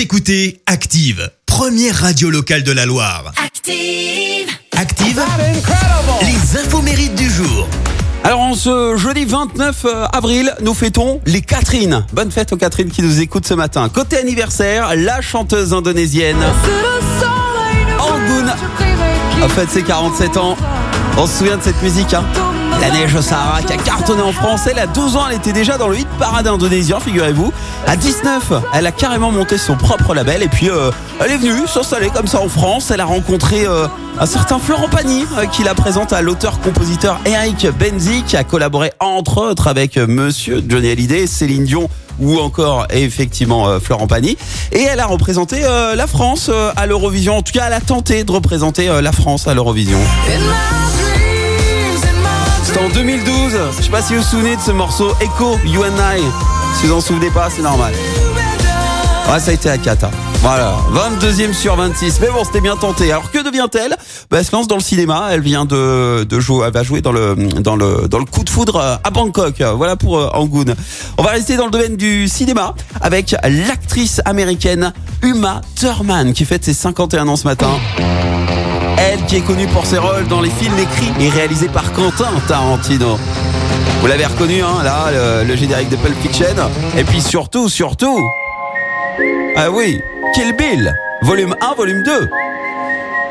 Vous écoutez Active, première radio locale de la Loire. Active. Active, les infos mérites du jour. Alors en ce jeudi 29 avril, nous fêtons les Catherine. Bonne fête aux Catherine qui nous écoutent ce matin. Côté anniversaire, la chanteuse indonésienne Angun a fait ses 47 ans. On se souvient de cette musique, hein La neige au qui a cartonné en France. Elle a 12 ans, elle était déjà dans le hit parade indonésien, figurez-vous. À 19, elle a carrément monté son propre label et puis euh, elle est venue s'installer comme ça en France. Elle a rencontré euh, un certain Florent Pagny euh, qui la présente à l'auteur-compositeur Eric Benzi qui a collaboré entre autres avec Monsieur Johnny Hallyday, Céline Dion ou encore effectivement Florent Pagny. Et elle a représenté la France à l'Eurovision. En tout cas, elle a tenté de représenter la France à l'Eurovision. C'était en 2012. Je sais pas si vous vous souvenez de ce morceau Echo, You and I. Si vous en souvenez pas, c'est normal. Ouais, ça a été à Kata. Voilà, 22e sur 26. Mais bon, c'était bien tenté. Alors que devient-elle? Bah, Elle se lance dans le cinéma. Elle vient de, de jouer, elle va jouer dans le dans le dans le coup de foudre euh, à Bangkok. Voilà pour euh, Angoon. On va rester dans le domaine du cinéma avec l'actrice américaine Uma Thurman qui fête ses 51 ans ce matin. Elle qui est connue pour ses rôles dans les films écrits et réalisés par Quentin Tarantino. Vous l'avez reconnu, hein, là, le, générique de Pulp Fiction. Et puis surtout, surtout, ah oui, Kill Bill, volume 1, volume 2.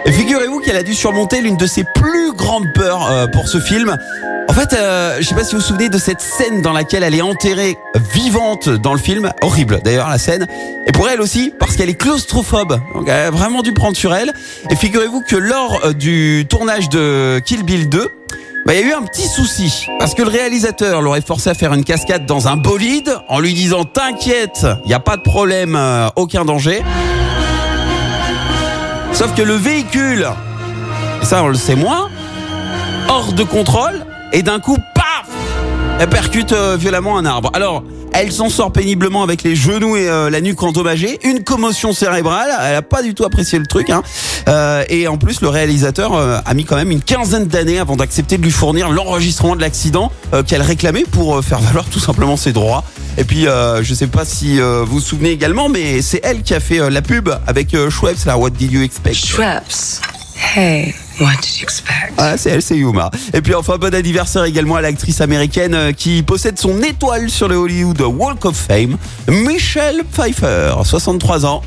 Et figurez-vous qu'elle a dû surmonter l'une de ses plus grandes peurs euh, pour ce film. En fait, euh, je sais pas si vous vous souvenez de cette scène dans laquelle elle est enterrée vivante dans le film. Horrible d'ailleurs la scène. Et pour elle aussi, parce qu'elle est claustrophobe. Donc elle a vraiment dû prendre sur elle. Et figurez-vous que lors euh, du tournage de Kill Bill 2, bah, il y a eu un petit souci. Parce que le réalisateur l'aurait forcé à faire une cascade dans un bolide en lui disant T'inquiète, il n'y a pas de problème, euh, aucun danger. Sauf que le véhicule, ça on le sait moins, hors de contrôle, et d'un coup, paf Elle percute euh, violemment un arbre. Alors, elle s'en sort péniblement avec les genoux et euh, la nuque endommagée, une commotion cérébrale, elle a pas du tout apprécié le truc. Hein. Euh, et en plus, le réalisateur euh, a mis quand même une quinzaine d'années avant d'accepter de lui fournir l'enregistrement de l'accident qu'elle réclamait pour faire valoir tout simplement ses droits. Et puis, je sais pas si vous vous souvenez également, mais c'est elle qui a fait la pub avec Schweppes, là, What Did You Expect Schweppes. Hey, what did you expect? ah, c'est elle, c'est Yuma. Et puis enfin, bon anniversaire également à l'actrice américaine euh, qui possède son étoile sur le Hollywood Walk of Fame, Michelle Pfeiffer, 63 ans.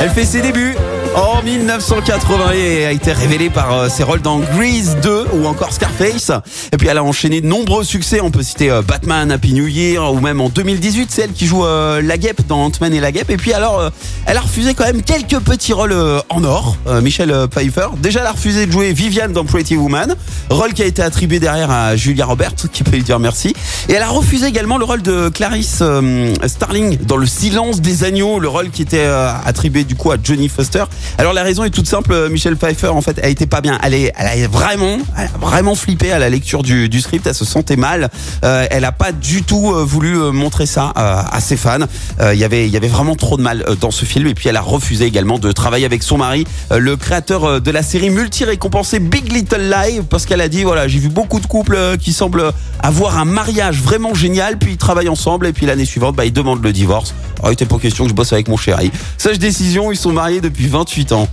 Elle fait ses débuts en 1980 et a été révélée par euh, ses rôles dans Grease 2 ou encore Scarface. Et puis elle a enchaîné de nombreux succès. On peut citer euh, Batman, Happy New Year ou même en 2018, c'est elle qui joue euh, la guêpe dans Ant-Man et la guêpe. Et puis alors, elle a refusé quand même quelques petits rôles en or, Michelle Pfeiffer. Déjà, elle a refusé de jouer Viviane dans Pretty Woman, rôle qui a été attribué derrière à Julia Roberts, qui peut lui dire merci. Et elle a refusé également le rôle de Clarice euh, Starling dans Le Silence des agneaux, le rôle qui était euh, attribué du coup à Johnny Foster. Alors la raison est toute simple, euh, Michelle Pfeiffer en fait, elle était pas bien. Elle, est, elle a vraiment, elle a vraiment flippé à la lecture du, du script. Elle se sentait mal. Elle a pas du tout voulu montrer ça à ses fans. Il y avait, il y avait vraiment trop de mal dans ce film. Et puis elle a refusé également de travailler avec son mari, le créateur de la série multi-récompensée Big Little Lie, parce qu'elle a dit voilà, j'ai vu beaucoup de couples qui semblent avoir un mariage vraiment génial, puis ils travaillent ensemble, et puis l'année suivante, bah, ils demandent le divorce. Oh, il était pas question que je bosse avec mon chéri. Sage décision, ils sont mariés depuis 28 ans.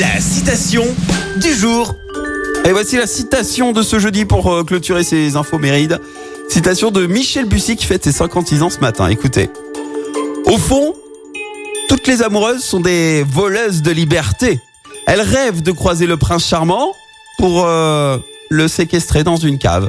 La citation du jour. Et voici la citation de ce jeudi pour euh, clôturer ces infos mérides. Citation de Michel Bussy qui fête ses 56 ans ce matin. Écoutez. Au fond, toutes les amoureuses sont des voleuses de liberté. Elles rêvent de croiser le prince charmant pour euh, le séquestrer dans une cave.